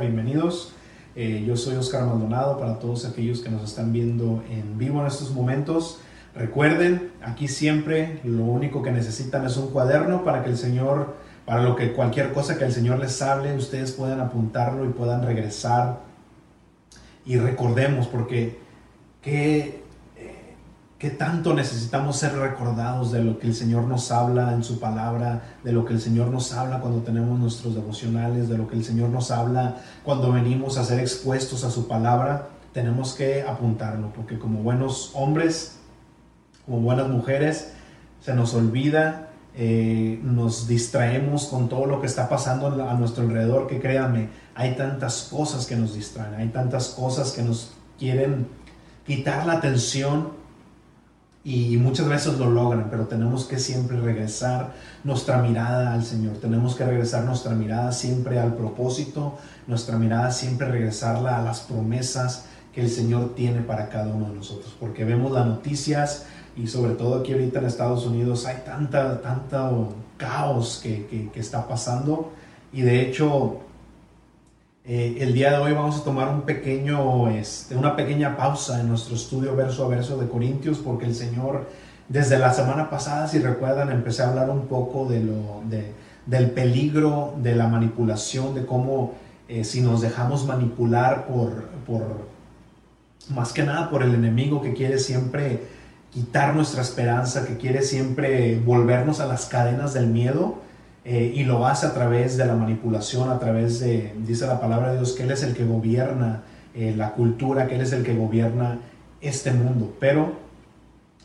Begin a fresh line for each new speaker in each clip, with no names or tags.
Bienvenidos. Eh, yo soy Oscar Maldonado para todos aquellos que nos están viendo en vivo en estos momentos. Recuerden, aquí siempre lo único que necesitan es un cuaderno para que el Señor, para lo que cualquier cosa que el Señor les hable, ustedes puedan apuntarlo y puedan regresar. Y recordemos, porque qué ¿Qué tanto necesitamos ser recordados de lo que el Señor nos habla en su palabra, de lo que el Señor nos habla cuando tenemos nuestros devocionales, de lo que el Señor nos habla cuando venimos a ser expuestos a su palabra? Tenemos que apuntarlo, porque como buenos hombres, como buenas mujeres, se nos olvida, eh, nos distraemos con todo lo que está pasando a nuestro alrededor, que créanme, hay tantas cosas que nos distraen, hay tantas cosas que nos quieren quitar la atención y muchas veces lo logran, pero tenemos que siempre regresar nuestra mirada al Señor, tenemos que regresar nuestra mirada siempre al propósito, nuestra mirada siempre regresarla a las promesas que el Señor tiene para cada uno de nosotros, porque vemos las noticias y sobre todo aquí ahorita en Estados Unidos hay tanta, tanto caos que, que, que está pasando. Y de hecho eh, el día de hoy vamos a tomar un pequeño, este, una pequeña pausa en nuestro estudio verso a verso de Corintios porque el Señor, desde la semana pasada, si recuerdan, empecé a hablar un poco de lo, del peligro de la manipulación, de cómo eh, si nos dejamos manipular por, por, más que nada por el enemigo que quiere siempre quitar nuestra esperanza, que quiere siempre volvernos a las cadenas del miedo, eh, y lo hace a través de la manipulación, a través de, dice la palabra de Dios, que Él es el que gobierna eh, la cultura, que Él es el que gobierna este mundo. Pero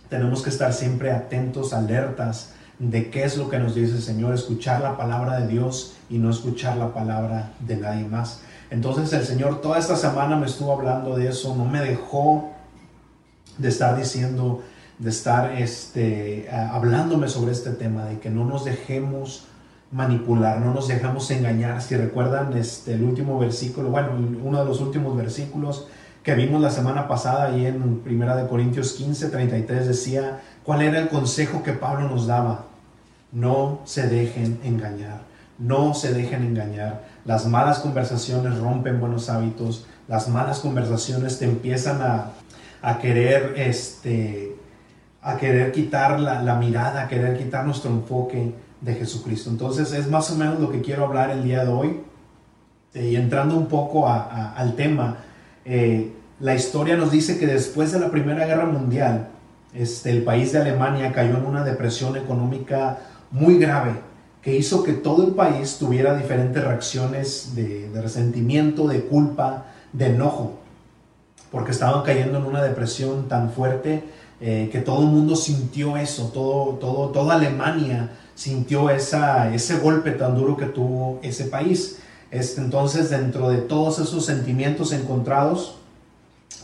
tenemos que estar siempre atentos, alertas de qué es lo que nos dice el Señor, escuchar la palabra de Dios y no escuchar la palabra de nadie más. Entonces el Señor toda esta semana me estuvo hablando de eso, no me dejó de estar diciendo, de estar este, hablándome sobre este tema, de que no nos dejemos manipular, no nos dejamos engañar. Si recuerdan este, el último versículo, bueno, uno de los últimos versículos que vimos la semana pasada ahí en Primera de Corintios 15, 33 decía, ¿cuál era el consejo que Pablo nos daba? No se dejen engañar, no se dejen engañar. Las malas conversaciones rompen buenos hábitos, las malas conversaciones te empiezan a, a querer, este, a querer quitar la, la mirada, a querer quitar nuestro enfoque de Jesucristo. Entonces es más o menos lo que quiero hablar el día de hoy. Eh, y entrando un poco al tema, eh, la historia nos dice que después de la Primera Guerra Mundial, este, el país de Alemania cayó en una depresión económica muy grave que hizo que todo el país tuviera diferentes reacciones de, resentimiento, de culpa, de enojo, porque estaban cayendo en una depresión tan fuerte eh, que todo el mundo sintió eso, todo, todo, toda Alemania sintió esa, ese golpe tan duro que tuvo ese país. Este, entonces, dentro de todos esos sentimientos encontrados,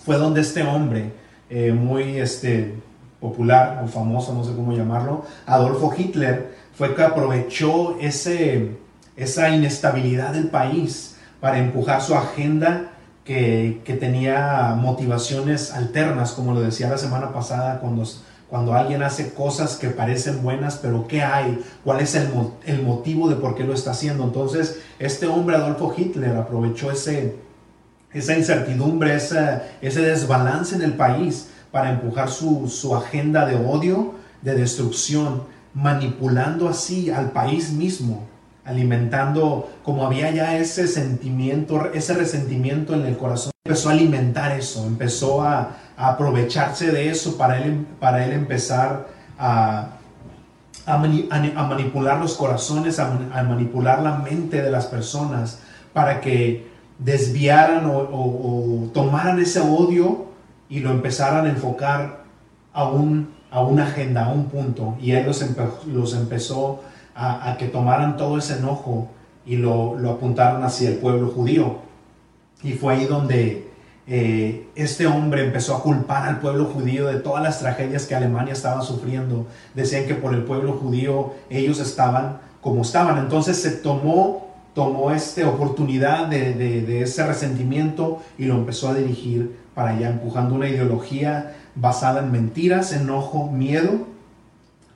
fue donde este hombre, eh, muy este, popular o famoso, no sé cómo llamarlo, Adolfo Hitler, fue que aprovechó ese, esa inestabilidad del país para empujar su agenda que, que, tenía motivaciones alternas, como lo decía la semana pasada cuando cuando alguien hace cosas que parecen buenas, pero ¿qué hay? ¿Cuál es el, el, motivo de por qué lo está haciendo? Entonces, este hombre, Adolfo Hitler, aprovechó ese, esa incertidumbre, ese, ese desbalance en el país para empujar su, su agenda de odio, de destrucción, manipulando así al país mismo, alimentando, como había ya ese sentimiento, ese resentimiento en el corazón, empezó a alimentar eso, empezó a, aprovecharse de eso para él, para él empezar a, a, manipular los corazones, a, manipular la mente de las personas para que desviaran o, tomaran ese odio y lo empezaran a enfocar a, un, a una agenda, a un punto. Y él los, los empezó a, que tomaran todo ese enojo y lo apuntaron hacia el pueblo judío. Y fue ahí donde eh, este hombre empezó a culpar al pueblo judío de todas las tragedias que Alemania estaba sufriendo. Decían que por el pueblo judío ellos estaban como estaban. Entonces se tomó, tomó esta oportunidad de, de ese resentimiento y lo empezó a dirigir para allá, empujando una ideología basada en mentiras, enojo, miedo,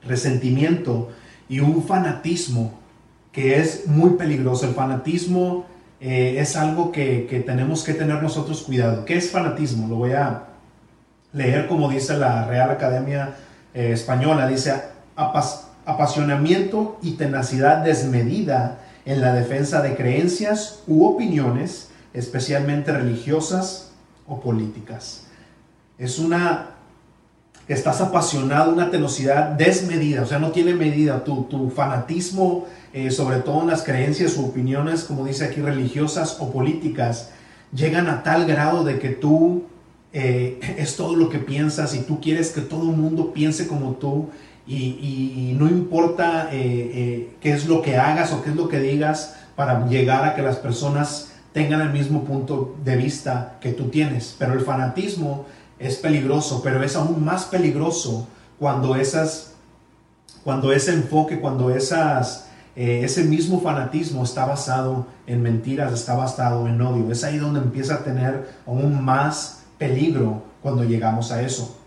resentimiento y un fanatismo que es muy peligroso. El fanatismo eh, es algo que, tenemos que tener nosotros cuidado. ¿Qué es fanatismo? Lo voy a leer como dice la Real Academia eh, Española. Dice, apasionamiento y tenacidad desmedida en la defensa de creencias u opiniones, especialmente religiosas o políticas. Es una estás apasionado, una tenacidad desmedida, o sea, no tiene medida. Tu, tu fanatismo, eh, sobre todo en las creencias u opiniones, como dice aquí, religiosas o políticas, llegan a tal grado de que tú eh, es todo lo que piensas y tú quieres que todo el mundo piense como tú y, no importa eh, qué es lo que hagas o qué es lo que digas para llegar a que las personas tengan el mismo punto de vista que tú tienes. Pero el fanatismo es peligroso, pero es aún más peligroso cuando esas, cuando ese enfoque, cuando eh, ese mismo fanatismo está basado en mentiras, está basado en odio. Es ahí donde empieza a tener aún más peligro cuando llegamos a eso.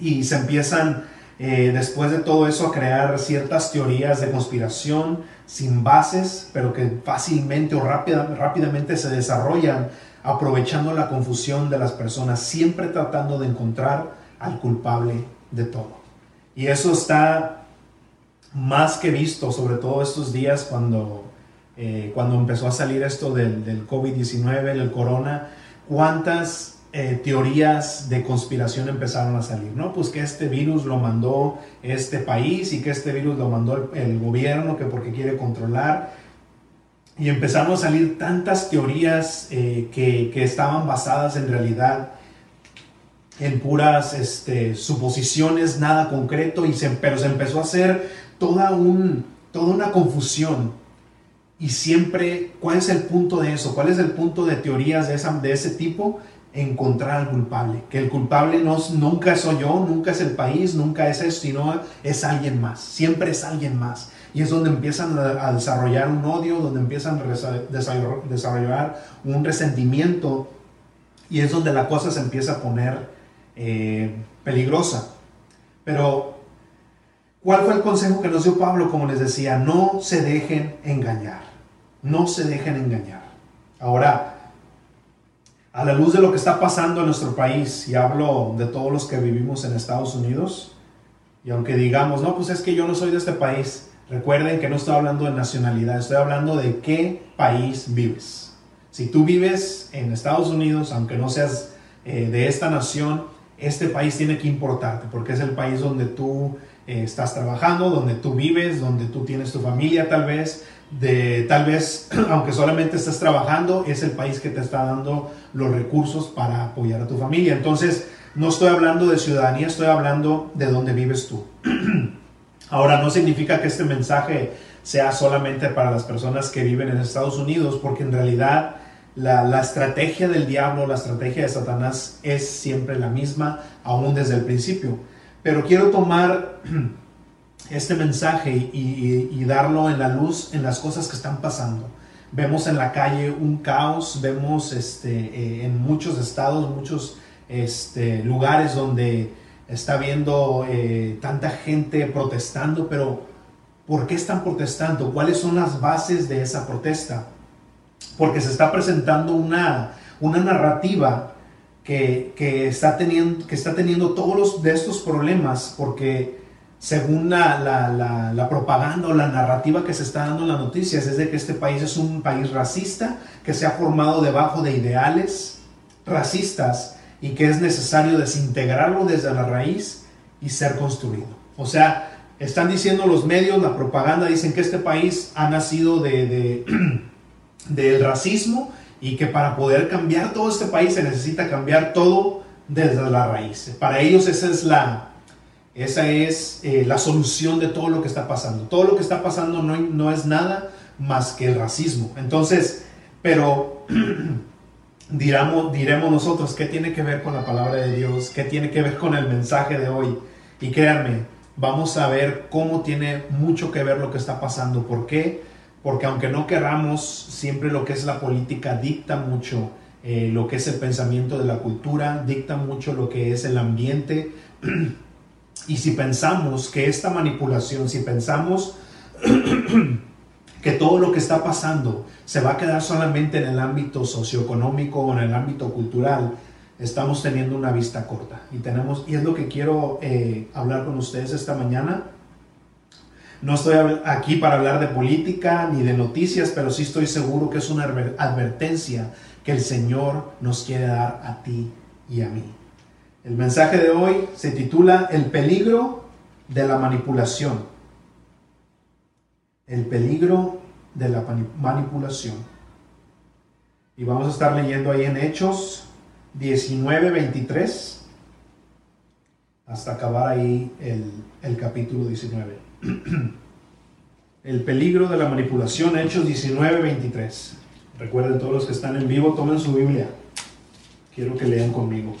Y se empiezan eh, después de todo eso a crear ciertas teorías de conspiración sin bases, pero que fácilmente o rápidamente se desarrollan aprovechando la confusión de las personas, siempre tratando de encontrar al culpable de todo. Y eso está más que visto, sobre todo estos días cuando, eh, cuando empezó a salir esto del, del COVID-19, el corona, cuántas eh, teorías de conspiración empezaron a salir, ¿no? Pues que este virus lo mandó este país y que este virus lo mandó el gobierno, que porque quiere controlar y empezaron a salir tantas teorías eh, que, que, estaban basadas en realidad en puras este, suposiciones, nada concreto, y se, pero se empezó a hacer toda, un, toda una confusión. Y siempre, ¿cuál es el punto de eso? ¿Cuál es el punto de teorías de, esa, de ese tipo? Encontrar al culpable. Que el culpable no, nunca soy yo, nunca es el país, nunca es eso, sino es alguien más. Siempre es alguien más. Y es donde empiezan a desarrollar un odio, donde empiezan a desarrollar un resentimiento y es donde la cosa se empieza a poner eh, peligrosa. Pero, ¿cuál fue el consejo que nos dio Pablo? Como les decía, no se dejen engañar. No se dejen engañar. Ahora, a la luz de lo que está pasando en nuestro país, y hablo de todos los que vivimos en Estados Unidos, y aunque digamos, no, pues es que yo no soy de este país, Recuerden que no estoy hablando de nacionalidad, estoy hablando de qué país vives. Si tú vives en Estados Unidos, aunque no seas eh, de esta nación, este país tiene que importarte porque es el país donde tú eh, estás trabajando, donde tú vives, donde tú tienes tu familia tal vez, de tal vez, aunque solamente estés trabajando, es el país que te está dando los recursos para apoyar a tu familia. Entonces, no estoy hablando de ciudadanía, estoy hablando de dónde vives tú. Ahora, no significa que este mensaje sea solamente para las personas que viven en Estados Unidos, porque en realidad la, estrategia del diablo, la estrategia de Satanás es siempre la misma, aún desde el principio. Pero quiero tomar este mensaje y, darlo en la luz en las cosas que están pasando. Vemos en la calle un caos, vemos este, eh, en muchos estados, muchos este, lugares donde está viendo eh, tanta gente protestando, pero ¿por qué están protestando? ¿Cuáles son las bases de esa protesta? Porque se está presentando una, una narrativa que, está teniendo, que está teniendo todos los, de estos problemas, porque según la, la, la, propaganda o la narrativa que se está dando en las noticias, es de que este país es un país racista, que se ha formado debajo de ideales racistas y que es necesario desintegrarlo desde la raíz y ser construido. O sea, están diciendo los medios, la propaganda, dicen que este país ha nacido de, del racismo y que para poder cambiar todo este país se necesita cambiar todo desde la raíz. Para ellos esa es la, esa es, eh, la solución de todo lo que está pasando. Todo lo que está pasando no, no es nada más que el racismo. Entonces, pero diramos, diremos nosotros qué tiene que ver con la palabra de Dios, qué tiene que ver con el mensaje de hoy. Y créanme, vamos a ver cómo tiene mucho que ver lo que está pasando. ¿Por qué? Porque aunque no querramos, siempre lo que es la política dicta mucho eh, lo que es el pensamiento de la cultura, dicta mucho lo que es el ambiente. y si pensamos que esta manipulación, si pensamos que todo lo que está pasando se va a quedar solamente en el ámbito socioeconómico o en el ámbito cultural, estamos teniendo una vista corta. Y, tenemos, y es lo que quiero eh, hablar con ustedes esta mañana. No estoy aquí para hablar de política ni de noticias, pero sí estoy seguro que es una advertencia que el Señor nos quiere dar a ti y a mí. El mensaje de hoy se titula El peligro de la manipulación. El peligro de la manipulación. Y vamos a estar leyendo ahí en Hechos 19, 23, hasta acabar ahí el, capítulo 19. el peligro de la manipulación, Hechos 19, 23. Recuerden todos los que están en vivo, tomen su Biblia. Quiero que lean conmigo.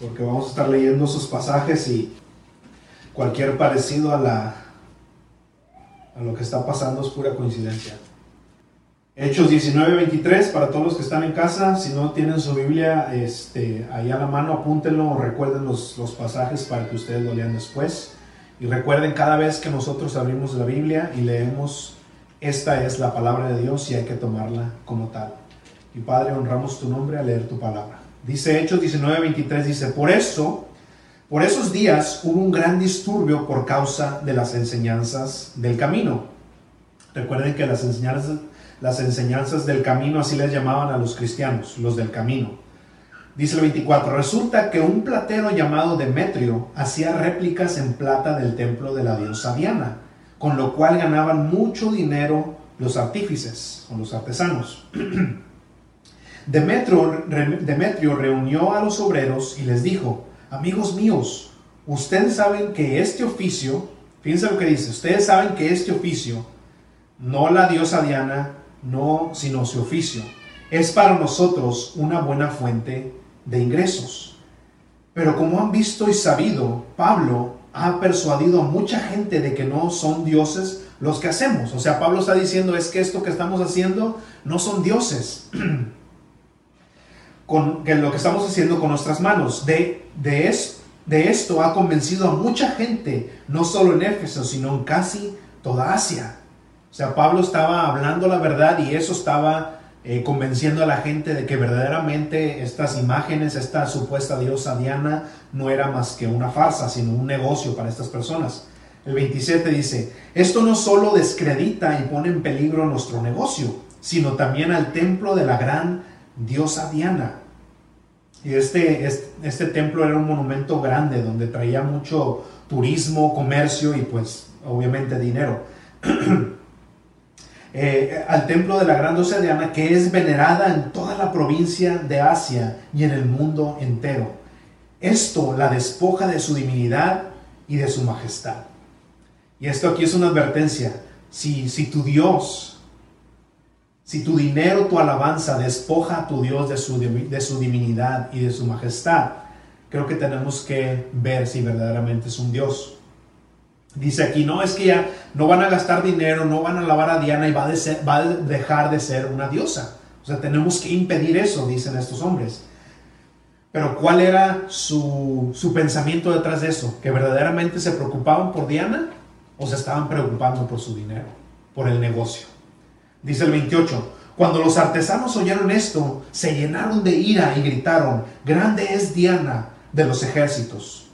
Porque vamos a estar leyendo sus pasajes y cualquier parecido a la a lo que está pasando es pura coincidencia. Hechos 19:23 para todos los que están en casa, si no tienen su Biblia este, ahí a la mano, apúntenlo o recuerden los, los pasajes para que ustedes lo lean después. Y recuerden cada vez que nosotros abrimos la Biblia y leemos, esta es la palabra de Dios y hay que tomarla como tal. Y Padre, honramos tu nombre al leer tu palabra. Dice Hechos 19:23, dice, por eso, por esos días hubo un gran disturbio por causa de las enseñanzas del camino. Recuerden que las enseñanzas del camino, así les llamaban a los cristianos, los del camino. Dice el 24, resulta que un platero llamado Demetrio hacía réplicas en plata del templo de la diosa Diana, con lo cual ganaban mucho dinero los artífices o los artesanos. Demetrio, Demetrio reunió a los obreros y les dijo, amigos míos, ustedes saben que este oficio, fíjense lo que dice, ustedes saben que este oficio, no la diosa Diana, no sino su oficio, es para nosotros una buena fuente de ingresos. Pero como han visto y sabido, Pablo ha persuadido a mucha gente de que no son dioses los que hacemos. O sea, Pablo está diciendo es que esto que estamos haciendo no son dioses. con lo que estamos haciendo con nuestras manos. De, de, es, de esto ha convencido a mucha gente, no solo en Éfeso, sino en casi toda Asia. O sea, Pablo estaba hablando la verdad y eso estaba eh, convenciendo a la gente de que verdaderamente estas imágenes, esta supuesta diosa Diana, no era más que una farsa, sino un negocio para estas personas. El 27 dice, esto no solo descredita y pone en peligro nuestro negocio, sino también al templo de la gran diosa Diana. Y este, este, este templo era un monumento grande donde traía mucho turismo, comercio y pues obviamente dinero. Eh, al templo de la gran diosa Diana, que es venerada en toda la provincia de Asia y en el mundo entero. Esto la despoja de su divinidad y de su majestad. Y esto aquí es una advertencia. Si, si tu Dios, si tu dinero, tu alabanza despoja a tu Dios de su, de su divinidad y de su majestad, creo que tenemos que ver si verdaderamente es un Dios. Dice aquí, no, es que ya no van a gastar dinero, no van a alabar a Diana y va, a dejar de ser una diosa. O sea, tenemos que impedir eso, dicen estos hombres. Pero ¿cuál era su, su pensamiento detrás de eso? ¿Que verdaderamente se preocupaban por Diana o se estaban preocupando por su dinero, por el negocio? Dice el 28, cuando los artesanos oyeron esto, se llenaron de ira y gritaron, grande es Diana de los ejércitos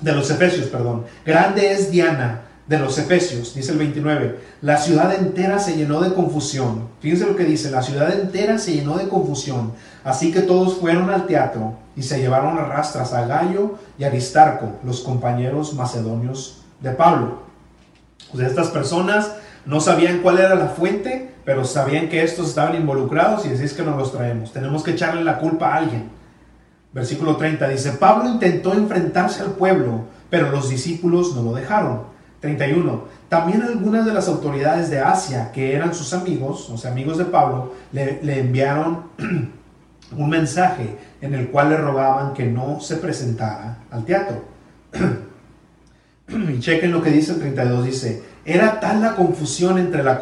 de los Efesios, perdón. Grande es Diana de los Efesios, dice el 29. La ciudad entera se llenó de confusión. Fíjense lo que dice, la ciudad entera se llenó de confusión. Así que todos fueron al teatro y se llevaron a rastras a Gallo y Aristarco, los compañeros macedonios de Pablo. Sea, estas personas no sabían cuál era la fuente, pero sabían que estos estaban involucrados y decís que nos los traemos. Tenemos que echarle la culpa a alguien. Versículo 30 dice, Pablo intentó enfrentarse al pueblo, pero los discípulos no lo dejaron. 31. También algunas de las autoridades de Asia, que eran sus amigos, o sea, amigos de Pablo, le, le enviaron un mensaje en el cual le rogaban que no se presentara al teatro. y chequen lo que dice el 32, dice, era tal la confusión entre la,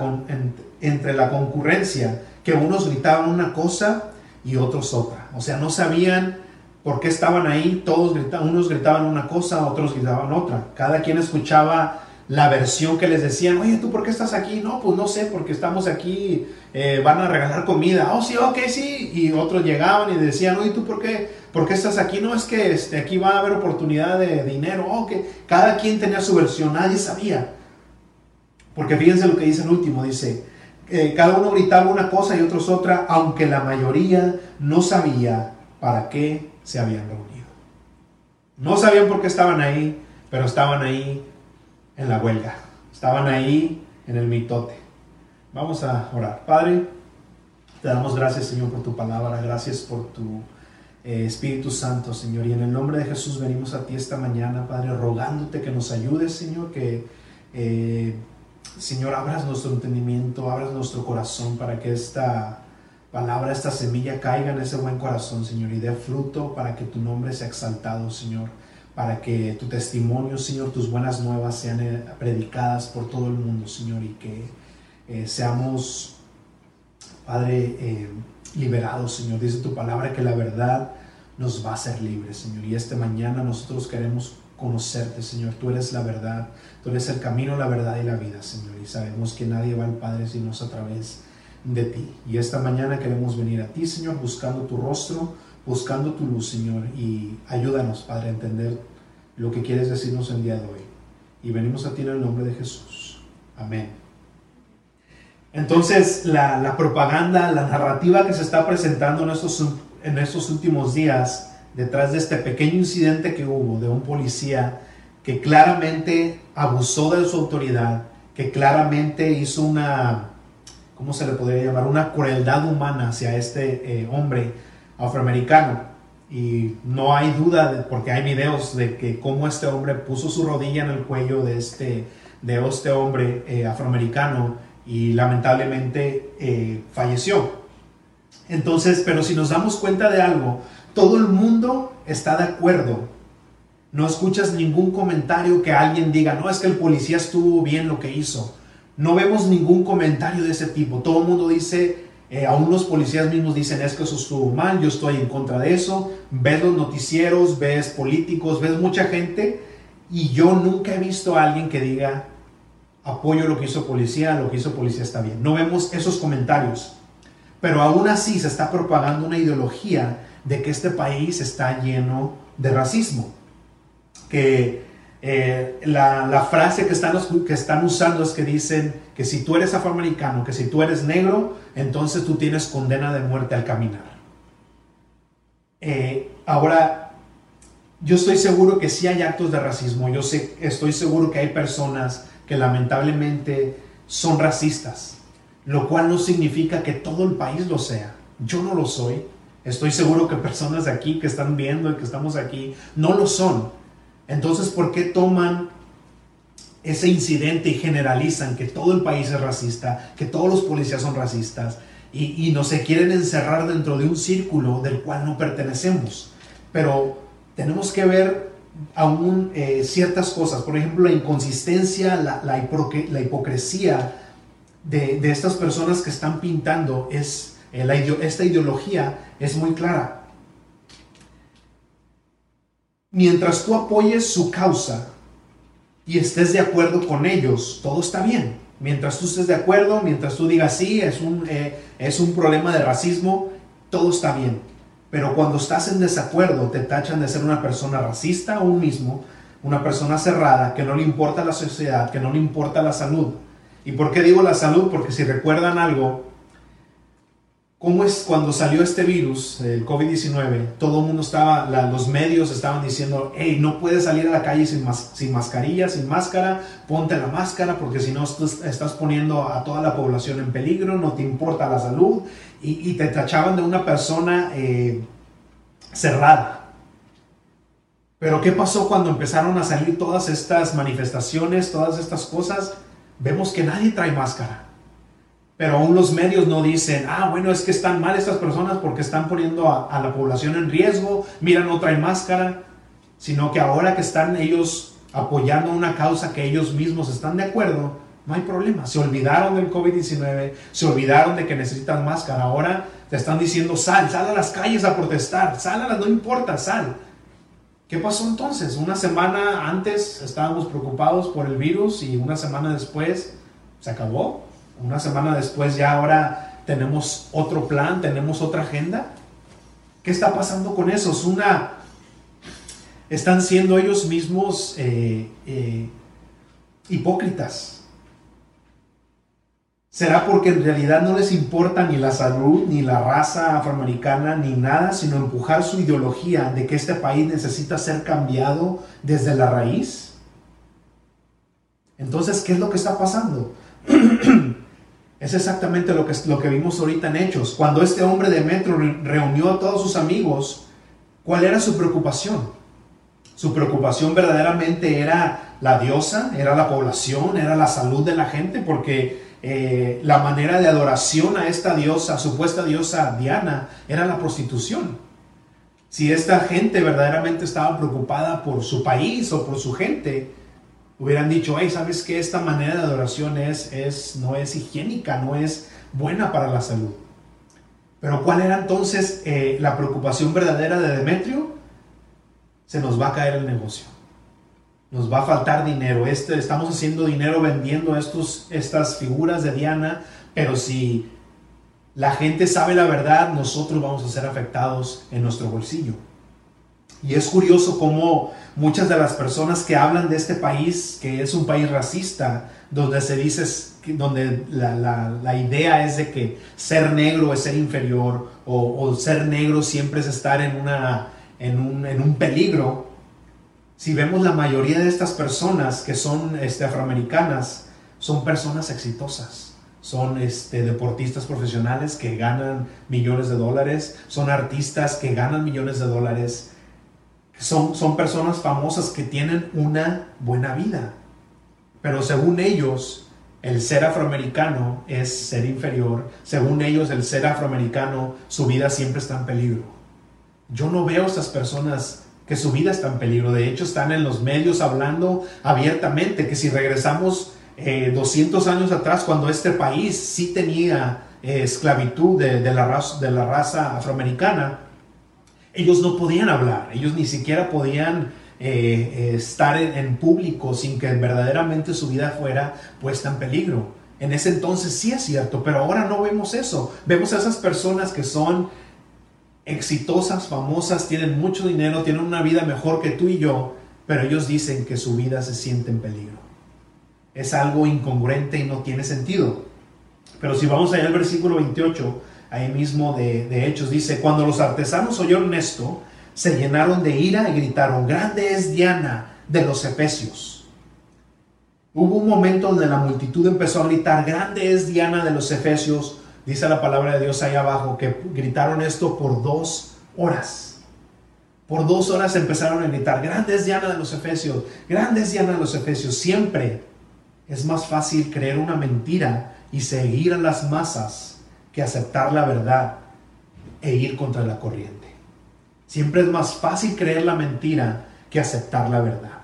entre la concurrencia que unos gritaban una cosa y otros otra. O sea, no sabían ¿Por qué estaban ahí? Todos gritaban, unos gritaban una cosa, otros gritaban otra. Cada quien escuchaba la versión que les decían, oye, ¿tú por qué estás aquí? No, pues no sé, porque estamos aquí, eh, van a regalar comida. Oh, sí, ok, sí. Y otros llegaban y decían, oye, ¿tú por qué, por qué estás aquí? No, es que este, aquí va a haber oportunidad de dinero. Oh, que cada quien tenía su versión, nadie sabía. Porque fíjense lo que dice el último, dice, eh, cada uno gritaba una cosa y otros otra, aunque la mayoría no sabía para qué se habían reunido. No sabían por qué estaban ahí, pero estaban ahí en la huelga. Estaban ahí en el mitote. Vamos a orar. Padre, te damos gracias, Señor, por tu palabra. Gracias por tu eh, Espíritu Santo, Señor. Y en el nombre de Jesús venimos a ti esta mañana, Padre, rogándote que nos ayudes, Señor, que, eh, Señor, abras nuestro entendimiento, abras nuestro corazón para que esta palabra, esta semilla caiga en ese buen corazón, Señor, y dé fruto para que tu nombre sea exaltado, Señor para que tu testimonio, Señor, tus buenas nuevas sean eh, predicadas por todo el mundo, Señor, y que eh, seamos, Padre, eh, liberados, Señor. Dice tu palabra que la verdad nos va a hacer libres, Señor. Y esta mañana nosotros queremos conocerte, Señor. Tú eres la verdad, tú eres el camino, la verdad y la vida, Señor. Y sabemos que nadie va al Padre sino a través de ti. Y esta mañana queremos venir a ti, Señor, buscando tu rostro buscando tu luz, Señor, y ayúdanos, Padre, a entender lo que quieres decirnos el día de hoy. Y venimos a ti en el nombre de Jesús. Amén. Entonces, la, propaganda, la narrativa que se está presentando en estos, en estos últimos días, detrás de este pequeño incidente que hubo de un policía que claramente abusó de su autoridad, que claramente hizo una, ¿cómo se le podría llamar? Una crueldad humana hacia este eh, hombre afroamericano. Y no hay duda, porque hay videos de que cómo este hombre puso su rodilla en el cuello de este, de este hombre eh, afroamericano y lamentablemente eh, falleció. Entonces, pero si nos damos cuenta de algo, todo el mundo está de acuerdo. No escuchas ningún comentario que alguien diga, no, es que el policía estuvo bien lo que hizo. No vemos ningún comentario de ese tipo. Todo el mundo dice, eh, aún los policías mismos dicen es que eso estuvo mal, yo estoy en contra de eso. Ves los noticieros, ves políticos, ves mucha gente y yo nunca he visto a alguien que diga apoyo lo que hizo policía, lo que hizo policía está bien. No vemos esos comentarios. Pero aún así se está propagando una ideología de que este país está lleno de racismo. Que eh, la, frase que están, que están usando es que dicen que si tú eres afroamericano, que si tú eres negro, entonces tú tienes condena de muerte al caminar. Eh, ahora, yo estoy seguro que sí hay actos de racismo, yo sé, estoy seguro que hay personas que lamentablemente son racistas, lo cual no significa que todo el país lo sea. Yo no lo soy. Estoy seguro que personas de aquí que están viendo y que estamos aquí no lo son. Entonces, ¿por qué toman ese incidente y generalizan que todo el país es racista, que todos los policías son racistas y, no se quieren encerrar dentro de un círculo del cual no pertenecemos? Pero tenemos que ver aún eh, ciertas cosas, por ejemplo, la inconsistencia, la, hipocresía de, estas personas que están pintando, es, esta ideología es muy clara mientras tú apoyes su causa y estés de acuerdo con ellos, todo está bien. Mientras tú estés de acuerdo, mientras tú digas sí, es un, eh, es un problema de racismo, todo está bien. Pero cuando estás en desacuerdo, te tachan de ser una persona racista un mismo, una persona cerrada, que no le importa la sociedad, que no le importa la salud. ¿Y por qué digo la salud? Porque si recuerdan algo, ¿Cómo es cuando salió este virus, el COVID-19? Todo el mundo estaba, los medios estaban diciendo, hey, no puedes salir a la calle sin, sin mascarilla, sin máscara, ponte la máscara porque si no estás poniendo a toda la población en peligro, no te importa la salud y, te tachaban de una persona eh, cerrada. Pero ¿qué pasó cuando empezaron a salir todas estas manifestaciones, todas estas cosas? Vemos que nadie trae máscara. Pero aún los medios no dicen, ah, bueno, es que están mal estas personas porque están poniendo a, la población en riesgo, mira, no traen máscara, sino que ahora que están ellos apoyando una causa que ellos mismos están de acuerdo, no hay problema. Se olvidaron del COVID-19, se olvidaron de que necesitan máscara. Ahora te están diciendo, sal, sal a las calles a protestar, sal a las, no importa, sal. ¿Qué pasó entonces? Una semana antes estábamos preocupados por el virus y una semana después se acabó. Una semana después ya ahora tenemos otro plan, tenemos otra agenda. ¿Qué está pasando con eso? Es una... Están siendo ellos mismos eh, eh, hipócritas. ¿Será porque en realidad no les importa ni la salud, ni la raza afroamericana, ni nada, sino empujar su ideología de que este país necesita ser cambiado desde la raíz? Entonces, ¿qué es lo que está pasando? es exactamente lo que, lo que vimos ahorita en Hechos. Cuando este hombre de Metro reunió a todos sus amigos, ¿cuál era su preocupación? Su preocupación verdaderamente era la diosa, era la población, era la salud de la gente, porque eh, la manera de adoración a esta diosa, supuesta diosa Diana, era la prostitución. Si esta gente verdaderamente estaba preocupada por su país o por su gente, hubieran dicho, hey, ¿sabes que Esta manera de adoración es, es, no es higiénica, no es buena para la salud. Pero ¿cuál era entonces eh, la preocupación verdadera de Demetrio? Se nos va a caer el negocio nos va a faltar dinero. Este, estamos haciendo dinero vendiendo estos, estas figuras de Diana, pero si la gente sabe la verdad, nosotros vamos a ser afectados en nuestro bolsillo. Y es curioso cómo muchas de las personas que hablan de este país, que es un país racista, donde se dice, donde la, idea es de que ser negro es ser inferior o, ser negro siempre es estar en, una, en, un, en un peligro, si vemos la mayoría de estas personas que son este, afroamericanas, son personas exitosas. Son este, deportistas profesionales que ganan millones de dólares, son artistas que ganan millones de dólares, son, son personas famosas que tienen una buena vida. Pero según ellos, el ser afroamericano es ser inferior. Según ellos, el ser afroamericano, su vida siempre está en peligro. Yo no veo a estas personas que su vida está en peligro. De hecho, están en los medios hablando abiertamente que si regresamos 200 eh, años atrás, cuando este país sí tenía eh, esclavitud de, la raza, de la raza afroamericana, ellos no podían hablar, ellos ni siquiera podían eh, estar en, público sin que verdaderamente su vida fuera puesta en peligro. En ese entonces sí es cierto, pero ahora no vemos eso. Vemos a esas personas que son exitosas, famosas, tienen mucho dinero, tienen una vida mejor que tú y yo, pero ellos dicen que su vida se siente en peligro. Es algo incongruente y no tiene sentido. Pero si vamos allá al versículo 28, ahí mismo de, de Hechos, dice, cuando los artesanos oyeron esto, se llenaron de ira y gritaron, grande es Diana de los Efesios. Hubo un momento donde la multitud empezó a gritar, grande es Diana de los Efesios, Dice la palabra de Dios ahí abajo que gritaron esto por dos horas. Por dos horas empezaron a gritar, grandes Diana de los Efesios, grandes Diana de los Efesios. Siempre es más fácil creer una mentira y seguir a las masas que aceptar la verdad e ir contra la corriente. Siempre es más fácil creer la mentira que aceptar la verdad.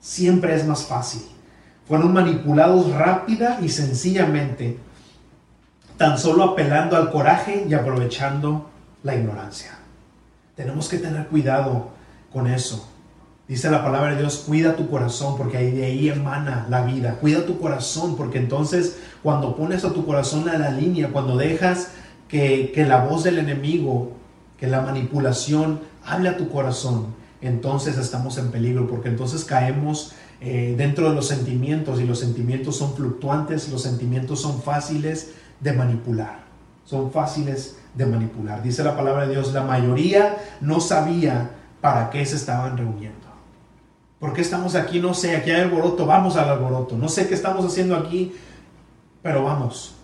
Siempre es más fácil. Fueron manipulados rápida y sencillamente tan solo apelando al coraje y aprovechando la ignorancia. Tenemos que tener cuidado con eso. Dice la palabra de Dios, cuida tu corazón porque de ahí emana la vida. Cuida tu corazón porque entonces cuando pones a tu corazón a la línea, cuando dejas que, la voz del enemigo, que la manipulación hable a tu corazón, entonces estamos en peligro porque entonces caemos eh, dentro de los sentimientos y los sentimientos son fluctuantes, los sentimientos son fáciles de manipular. Son fáciles de manipular. Dice la palabra de Dios, la mayoría no sabía para qué se estaban reuniendo. ¿Por qué estamos aquí? No sé, aquí hay alboroto, vamos al alboroto. No sé qué estamos haciendo aquí, pero vamos.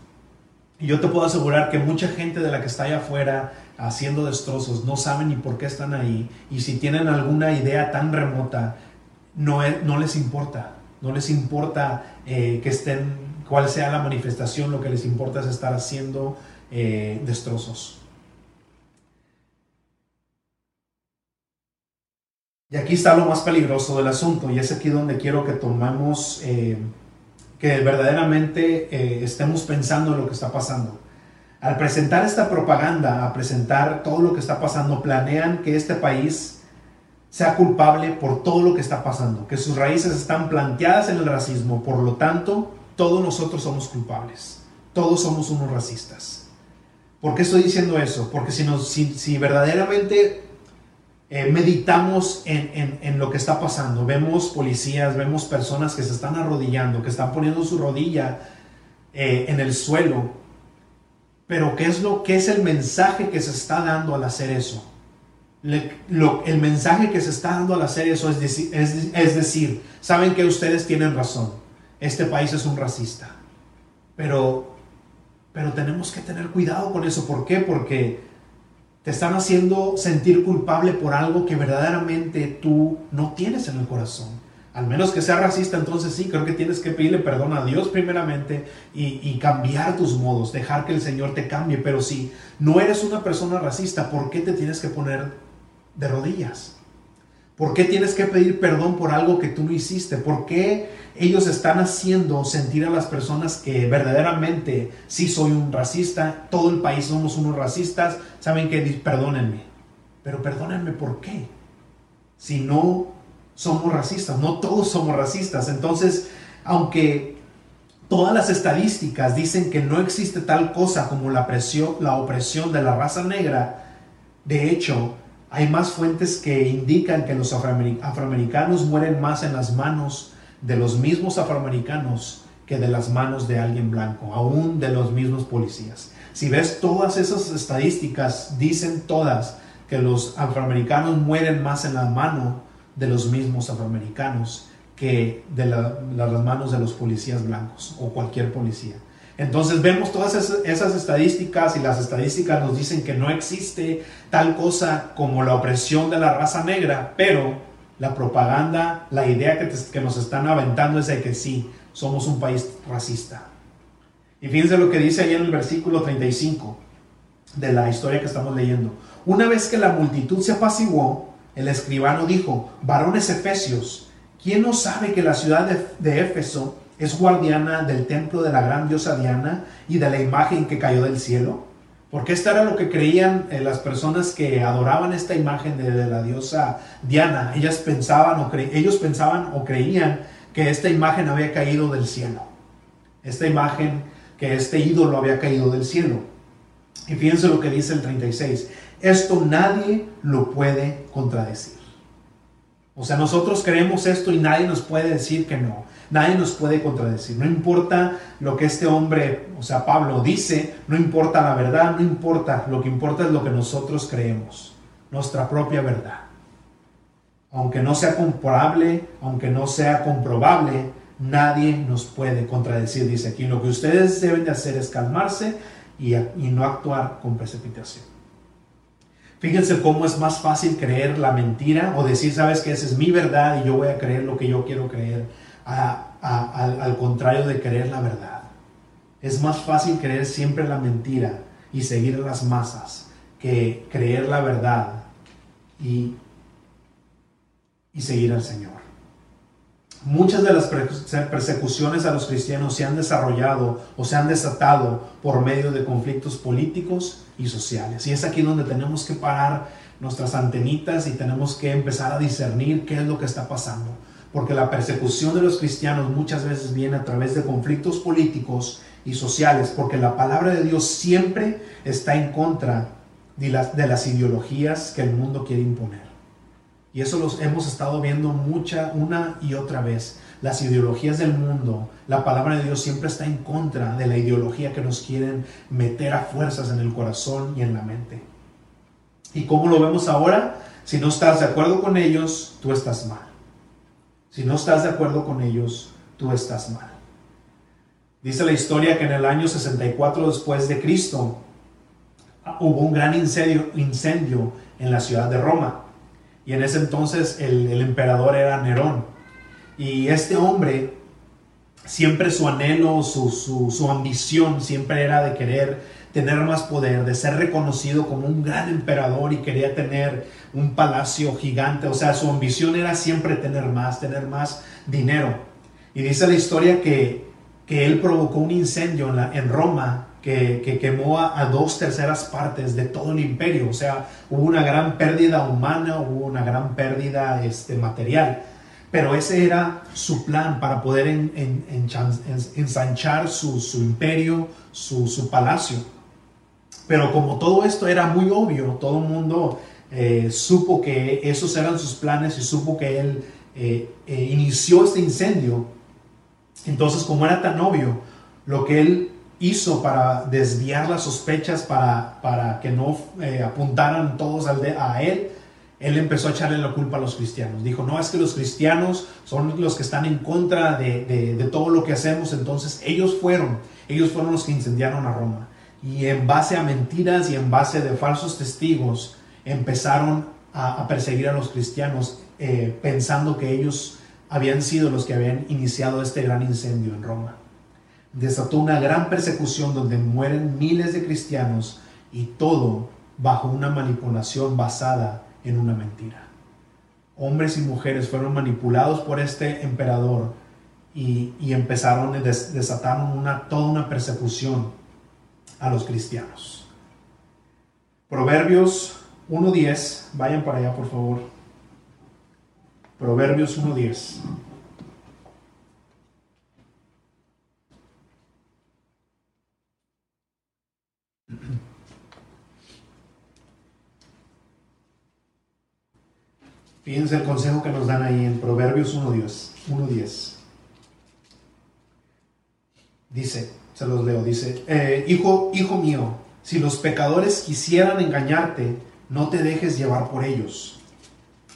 Y yo te puedo asegurar que mucha gente de la que está allá afuera haciendo destrozos no saben ni por qué están ahí. Y si tienen alguna idea tan remota, no, no les importa. No les importa eh, que estén cuál sea la manifestación, lo que les importa es estar haciendo eh, destrozos. Y aquí está lo más peligroso del asunto, y es aquí donde quiero que tomemos, eh, que verdaderamente eh, estemos pensando en lo que está pasando. Al presentar esta propaganda, a presentar todo lo que está pasando, planean que este país sea culpable por todo lo que está pasando, que sus raíces están planteadas en el racismo, por lo tanto, todos nosotros somos culpables, todos somos unos racistas. ¿Por qué estoy diciendo eso? Porque si, nos, si, verdaderamente eh, meditamos en, en, lo que está pasando, vemos policías, vemos personas que se están arrodillando, que están poniendo su rodilla eh, en el suelo, pero ¿qué es, lo, ¿qué es el mensaje que se está dando al hacer eso? el mensaje que se está dando al hacer eso es, es, decir, saben que ustedes tienen razón, este país es un racista, pero, pero tenemos que tener cuidado con eso. ¿Por qué? Porque te están haciendo sentir culpable por algo que verdaderamente tú no tienes en el corazón. Al menos que sea racista, entonces sí, creo que tienes que pedirle perdón a Dios primeramente y, y, cambiar tus modos, dejar que el Señor te cambie. Pero si no eres una persona racista, ¿por qué te tienes que poner de rodillas? ¿Por qué tienes que pedir perdón por algo que tú no hiciste? ¿Por qué ellos están haciendo sentir a las personas que verdaderamente sí soy un racista, todo el país somos unos racistas? Saben que perdónenme. Pero perdónenme por qué. Si no somos racistas, no todos somos racistas. Entonces, aunque todas las estadísticas dicen que no existe tal cosa como la, presión, la opresión de la raza negra, de hecho, hay más fuentes que indican que los afroamericanos mueren más en las manos de los mismos afroamericanos que de las manos de alguien blanco, aún de los mismos policías. Si ves todas esas estadísticas, dicen todas que los afroamericanos mueren más en la mano de los mismos afroamericanos que de, las manos de los policías blancos o cualquier policía. Entonces vemos todas esas estadísticas y las estadísticas nos dicen que no existe tal cosa como la opresión de la raza negra, pero la propaganda, la idea que, nos están aventando es de que sí, somos un país racista. Y fíjense lo que dice ahí en el versículo 35 de la historia que estamos leyendo. Una vez que la multitud se apaciguó, el escribano dijo, varones efesios, ¿quién no sabe que la ciudad de, Éfeso es guardiana del templo de la gran diosa Diana y de la imagen que cayó del cielo? Porque esto era lo que creían eh, las personas que adoraban esta imagen de, la diosa Diana. Ellas pensaban o ellos pensaban o creían que esta imagen había caído del cielo. Esta imagen, que este ídolo había caído del cielo. Y fíjense lo que dice el 36. Esto nadie lo puede contradecir. O sea, nosotros creemos esto y nadie nos puede decir que no. Nadie nos puede contradecir. No importa lo que este hombre, o sea, Pablo dice, no importa la verdad, no importa. Lo que importa es lo que nosotros creemos, nuestra propia verdad. Aunque no sea comparable, aunque no sea comprobable, nadie nos puede contradecir, dice aquí. Lo que ustedes deben de hacer es calmarse y, y no actuar con precipitación. Fíjense cómo es más fácil creer la mentira o decir, sabes que esa es mi verdad y yo voy a creer lo que yo quiero creer, al, contrario de creer la verdad. Es más fácil creer siempre la mentira y seguir las masas que creer la verdad y, y seguir al Señor. Muchas de las persecuciones a los cristianos se han desarrollado o se han desatado por medio de conflictos políticos y sociales. Y es aquí donde tenemos que parar nuestras antenitas y tenemos que empezar a discernir qué es lo que está pasando. Porque la persecución de los cristianos muchas veces viene a través de conflictos políticos y sociales, porque la palabra de Dios siempre está en contra de las, de las ideologías que el mundo quiere imponer. Y eso los hemos estado viendo mucha, una y otra vez. Las ideologías del mundo, la palabra de Dios siempre está en contra de la ideología que nos quieren meter a fuerzas en el corazón y en la mente. ¿Y cómo lo vemos ahora? Si no estás de acuerdo con ellos, tú estás mal. Si no estás de acuerdo con ellos, tú estás mal. Dice la historia que en el año 64 después de Cristo hubo un gran incendio, incendio en la ciudad de Roma. Y en ese entonces el, emperador era Nerón. Y este hombre, siempre su anhelo, su, su, ambición, siempre era de querer tener más poder, de ser reconocido como un gran emperador y quería tener un palacio gigante. O sea, su ambición era siempre tener más, tener más dinero. Y dice la historia que, que él provocó un incendio en, la, en Roma que, quemó a, dos terceras partes de todo el imperio. O sea, hubo una gran pérdida humana, hubo una gran pérdida este, material. Pero ese era su plan para poder ensanchar su, imperio, su, palacio. Pero como todo esto era muy obvio, todo el mundo eh, supo que esos eran sus planes y supo que él eh, eh, inició este incendio. Entonces, como era tan obvio, lo que él hizo para desviar las sospechas, para, para que no apuntaran todos a él, él empezó a echarle la culpa a los cristianos. Dijo, no, es que los cristianos son los que están en contra de, de, todo lo que hacemos. Entonces ellos fueron, ellos fueron los que incendiaron a Roma. Y en base a mentiras y en base de falsos testigos, empezaron a, perseguir a los cristianos eh, pensando que ellos habían sido los que habían iniciado este gran incendio en Roma. Desató una gran persecución donde mueren miles de cristianos y todo bajo una manipulación basada en una mentira. Hombres y mujeres fueron manipulados por este emperador y, empezaron, a desataron una, toda una persecución a los cristianos. Proverbios 1.10, vayan para allá por favor. Proverbios 1.10. Fíjense el consejo que nos dan ahí en Proverbios 1.10. Dice, se los leo, dice, eh, hijo, hijo mío, si los pecadores quisieran engañarte, no te dejes llevar por ellos.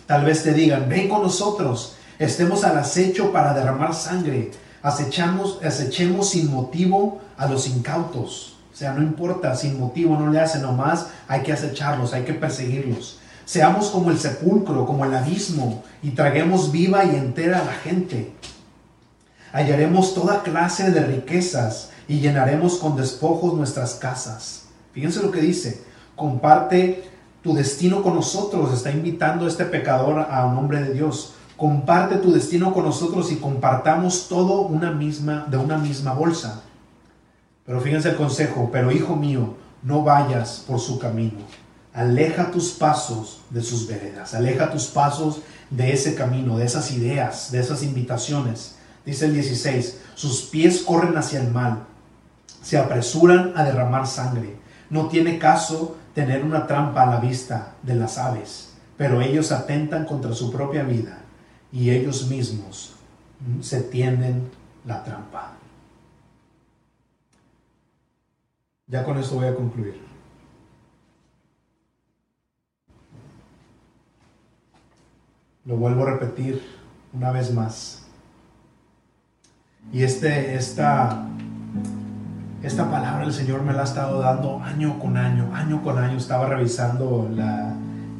Tal vez te digan, ven con nosotros, estemos al acecho para derramar sangre, acechamos, acechemos sin motivo a los incautos. O sea, no importa, sin motivo no le hacen nomás, hay que acecharlos, hay que perseguirlos. Seamos como el sepulcro, como el abismo, y traguemos viva y entera a la gente. Hallaremos toda clase de riquezas y llenaremos con despojos nuestras casas. Fíjense lo que dice, comparte tu destino con nosotros, está invitando a este pecador a un hombre de Dios. Comparte tu destino con nosotros y compartamos todo una misma, de una misma bolsa. Pero fíjense el consejo, pero hijo mío, no vayas por su camino Aleja tus pasos de sus veredas, aleja tus pasos de ese camino, de esas ideas, de esas invitaciones. Dice el 16, sus pies corren hacia el mal, se apresuran a derramar sangre. No tiene caso tener una trampa a la vista de las aves, pero ellos atentan contra su propia vida y ellos mismos se tienden la trampa. Ya con esto voy a concluir. Lo vuelvo a repetir una vez más. Y este, esta, esta palabra el Señor me la ha estado dando año con año, año con año. Estaba revisando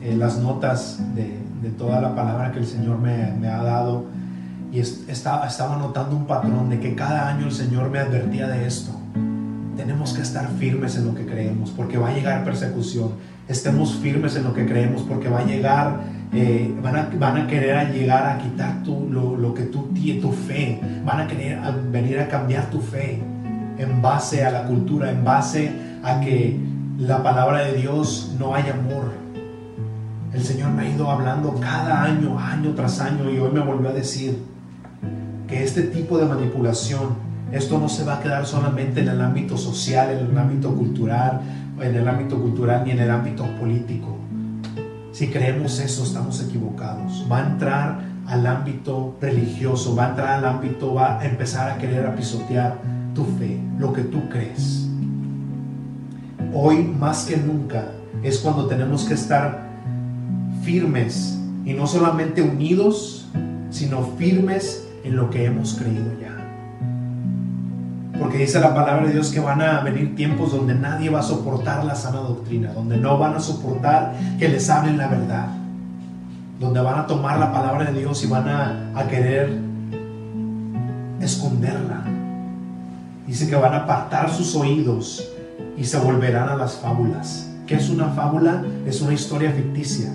eh, las notas de, toda la palabra que el Señor me, ha dado y estaba, estaba notando un patrón de que cada año el Señor me advertía de esto. Tenemos que estar firmes en lo que creemos porque va a llegar persecución. Estemos firmes en lo que creemos porque va a llegar eh, van, a, van, a, querer llegar a quitar tu, lo, que tú tienes, tu fe, van a querer venir a cambiar tu fe en base a la cultura, en base a que la palabra de Dios no hay amor. El Señor me ha ido hablando cada año, año tras año, y hoy me volvió a decir que este tipo de manipulación, esto no se va a quedar solamente en el ámbito social, en el ámbito cultural, en el ámbito cultural ni en el ámbito político si creemos eso, estamos equivocados. Va a entrar al ámbito religioso, va a entrar al ámbito, va a empezar a querer a pisotear tu fe, lo que tú crees. Hoy más que nunca es cuando tenemos que estar firmes y no solamente unidos, sino firmes en lo que hemos creído ya. Porque dice la palabra de Dios que van a venir tiempos donde nadie va a soportar la sana doctrina, donde no van a soportar que les hablen la verdad, donde van a tomar la palabra de Dios y van a, querer esconderla. Dice que van a apartar sus oídos y se volverán a las fábulas. ¿Qué es una fábula? Es una historia ficticia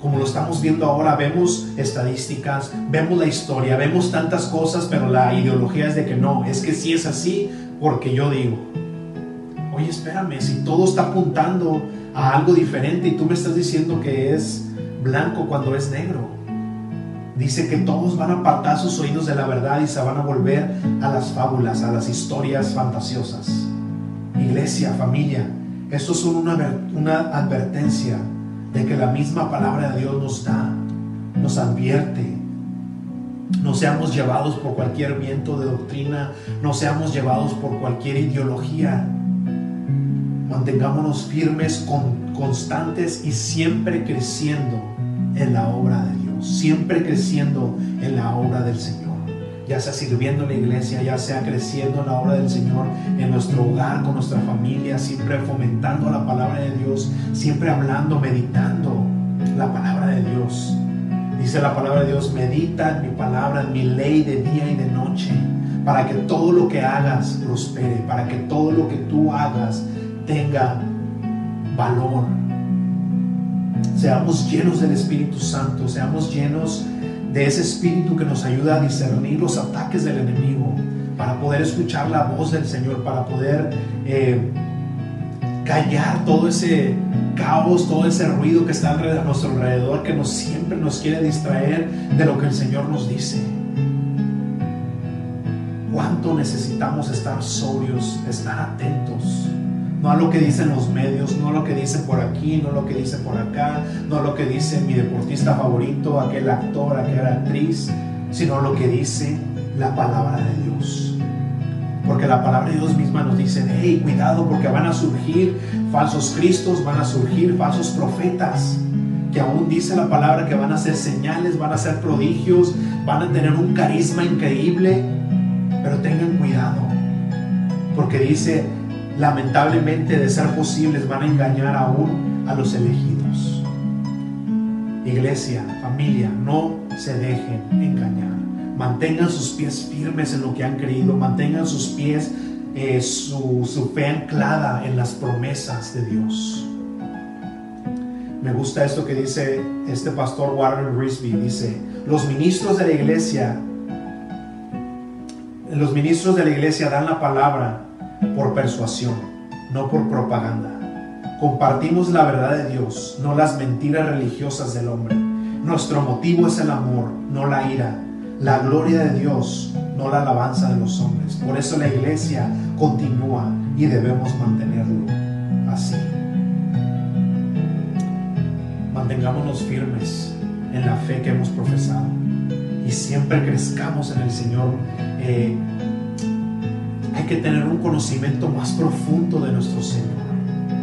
como lo estamos viendo ahora, vemos estadísticas, vemos la historia, vemos tantas cosas, pero la ideología es de que no, es que si es así porque yo digo. oye, espérame, si todo está apuntando a algo diferente y tú me estás diciendo que es blanco cuando es negro. Dice que todos van a apartar sus oídos de la verdad y se van a volver a las fábulas, a las historias fantasiosas. Iglesia, familia, esto es una, una advertencia de que la misma palabra de Dios nos da, nos advierte. No seamos llevados por cualquier viento de doctrina, no seamos llevados por cualquier ideología. Mantengámonos firmes, con, constantes y siempre creciendo en la obra de Dios siempre creciendo en la obra del Señor. Ya sea sirviendo en la iglesia, ya sea creciendo en la obra del Señor, en nuestro hogar, con nuestra familia, siempre fomentando la palabra de Dios, siempre hablando, meditando la palabra de Dios. Dice la palabra de Dios, medita en mi palabra, en mi ley de día y de noche, para que todo lo que hagas prospere, para que todo lo que tú hagas tenga valor, seamos llenos del Espíritu Santo, seamos llenos de ese Espíritu que nos ayuda a discernir los ataques del enemigo, para poder escuchar la voz del Señor, para poder eh, callar todo ese caos, todo ese ruido que está a nuestro alrededor, que nos, siempre nos quiere distraer de lo que el Señor nos dice. ¿Cuánto necesitamos estar sobrios, estar atentos? No a lo que dicen los medios, no a lo que dicen por aquí, no a lo que dicen por acá, no a lo que dice mi deportista favorito, aquel actor, aquella actriz, sino a lo que dice la palabra de Dios. Porque la palabra de Dios misma nos dice, hey, cuidado porque van a surgir falsos cristos, van a surgir falsos profetas, que aún dice la palabra que van a hacer señales, van a hacer prodigios, van a tener un carisma increíble, pero tengan cuidado, porque dice, lamentablemente de ser posibles van a engañar aún a los elegidos. Iglesia, familia, no se dejen engañar. Mantengan sus pies firmes en lo que han creído, mantengan sus pies, eh, su, su fe anclada en las promesas de Dios. Me gusta esto que dice este pastor Warren Risby. Dice, los ministros de la iglesia, los ministros de la iglesia dan la palabra por persuasión, no por propaganda. Compartimos la verdad de Dios, no las mentiras religiosas del hombre. Nuestro motivo es el amor, no la ira. La gloria de Dios, no la alabanza de los hombres. Por eso la iglesia continúa y debemos mantenerlo así. Mantengámonos firmes en la fe que hemos profesado y siempre crezcamos en el Señor. Eh, hay que tener un conocimiento más profundo de nuestro Señor.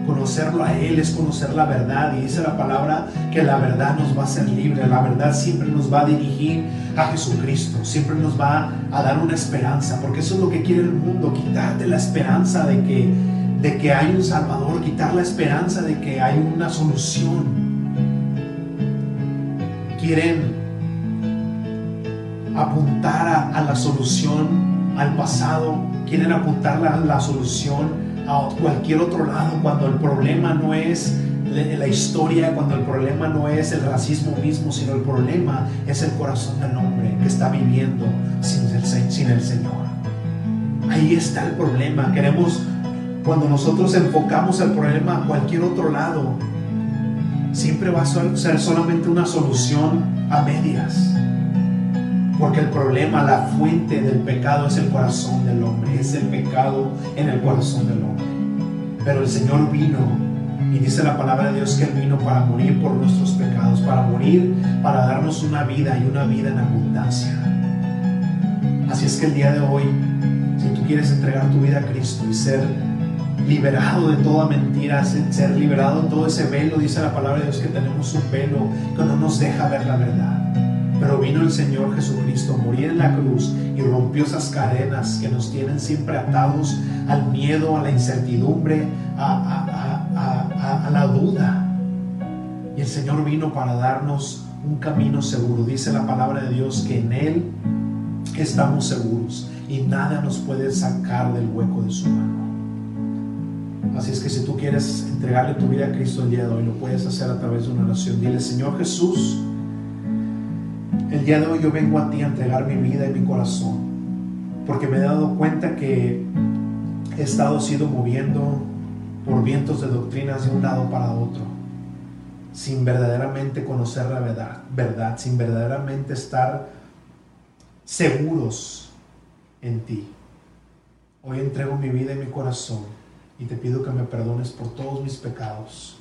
Conocerlo a Él es conocer la verdad y dice la palabra que la verdad nos va a hacer libre, la verdad siempre nos va a dirigir a Jesucristo, siempre nos va a dar una esperanza, porque eso es lo que quiere el mundo, quitarte la esperanza de que, de que hay un Salvador, quitar la esperanza de que hay una solución. Quieren apuntar a la solución al pasado, quieren apuntar la, solución a cualquier otro lado cuando el problema no es la historia, cuando el problema no es el racismo mismo, sino el problema es el corazón del hombre que está viviendo sin el, sin el Señor. Ahí está el problema. Queremos, cuando nosotros enfocamos el problema a cualquier otro lado, siempre va a ser solamente una solución a medias. Porque el problema, la fuente del pecado es el corazón del hombre, es el pecado en el corazón del hombre. Pero el Señor vino y dice la palabra de Dios que Él vino para morir por nuestros pecados, para morir, para darnos una vida y una vida en abundancia. Así es que el día de hoy, si tú quieres entregar tu vida a Cristo y ser liberado de toda mentira, ser liberado de todo ese velo, dice la palabra de Dios que tenemos un velo que no nos deja ver la verdad. Pero vino el Señor Jesucristo, morir en la cruz y rompió esas cadenas que nos tienen siempre atados al miedo, a la incertidumbre, a, la duda. Y el Señor vino para darnos un camino seguro. Dice la palabra de Dios que en Él estamos seguros y nada nos puede sacar del hueco de su mano. Así es que si tú quieres entregarle tu vida a Cristo el día de hoy, lo puedes hacer a través de una oración. Dile, Señor Jesús, el día de hoy yo vengo a ti a entregar mi vida y mi corazón, porque me he dado cuenta que he estado sido moviendo por vientos de doctrinas de un lado para otro, sin verdaderamente conocer la verdad, verdad sin verdaderamente estar seguros en ti. Hoy entrego mi vida y mi corazón y te pido que me perdones por todos mis pecados.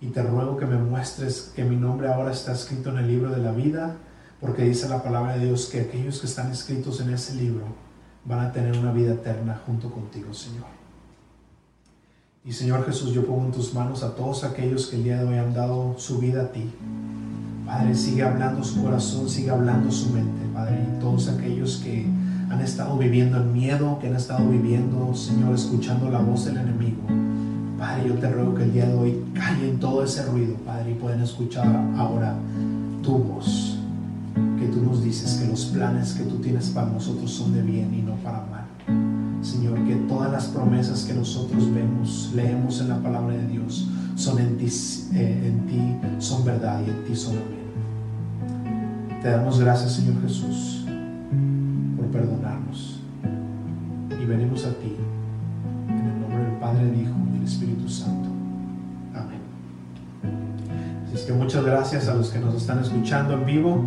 Y te ruego que me muestres que mi nombre ahora está escrito en el libro de la vida, porque dice la palabra de Dios que aquellos que están escritos en ese libro van a tener una vida eterna junto contigo, Señor. Y Señor Jesús, yo pongo en tus manos a todos aquellos que el día de hoy han dado su vida a ti. Padre, sigue hablando su corazón, sigue hablando su mente, Padre, y todos aquellos que han estado viviendo en miedo, que han estado viviendo, Señor, escuchando la voz del enemigo. Padre, yo te ruego que el día de hoy callen todo ese ruido, Padre, y puedan escuchar ahora tu voz, tú nos dices que los planes que tú tienes para nosotros son de bien y no para mal. Señor, que todas las promesas que nosotros vemos, leemos en la palabra de Dios, son en ti, eh, en ti son verdad y en ti son amén. Te damos gracias, Señor Jesús perdonarnos. Y venimos a ti en el nombre del Padre, del Hijo y del Espíritu Santo. Amén. Así es que muchas gracias a los que nos están escuchando en vivo.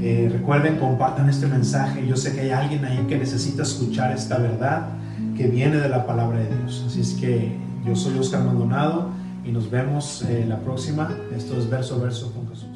Eh, recuerden, compartan este mensaje. Yo sé que hay alguien ahí que necesita escuchar esta verdad que viene de la palabra de Dios. Así es que yo soy Oscar Maldonado y nos vemos eh, la próxima. Esto es verso a verso con Jesús.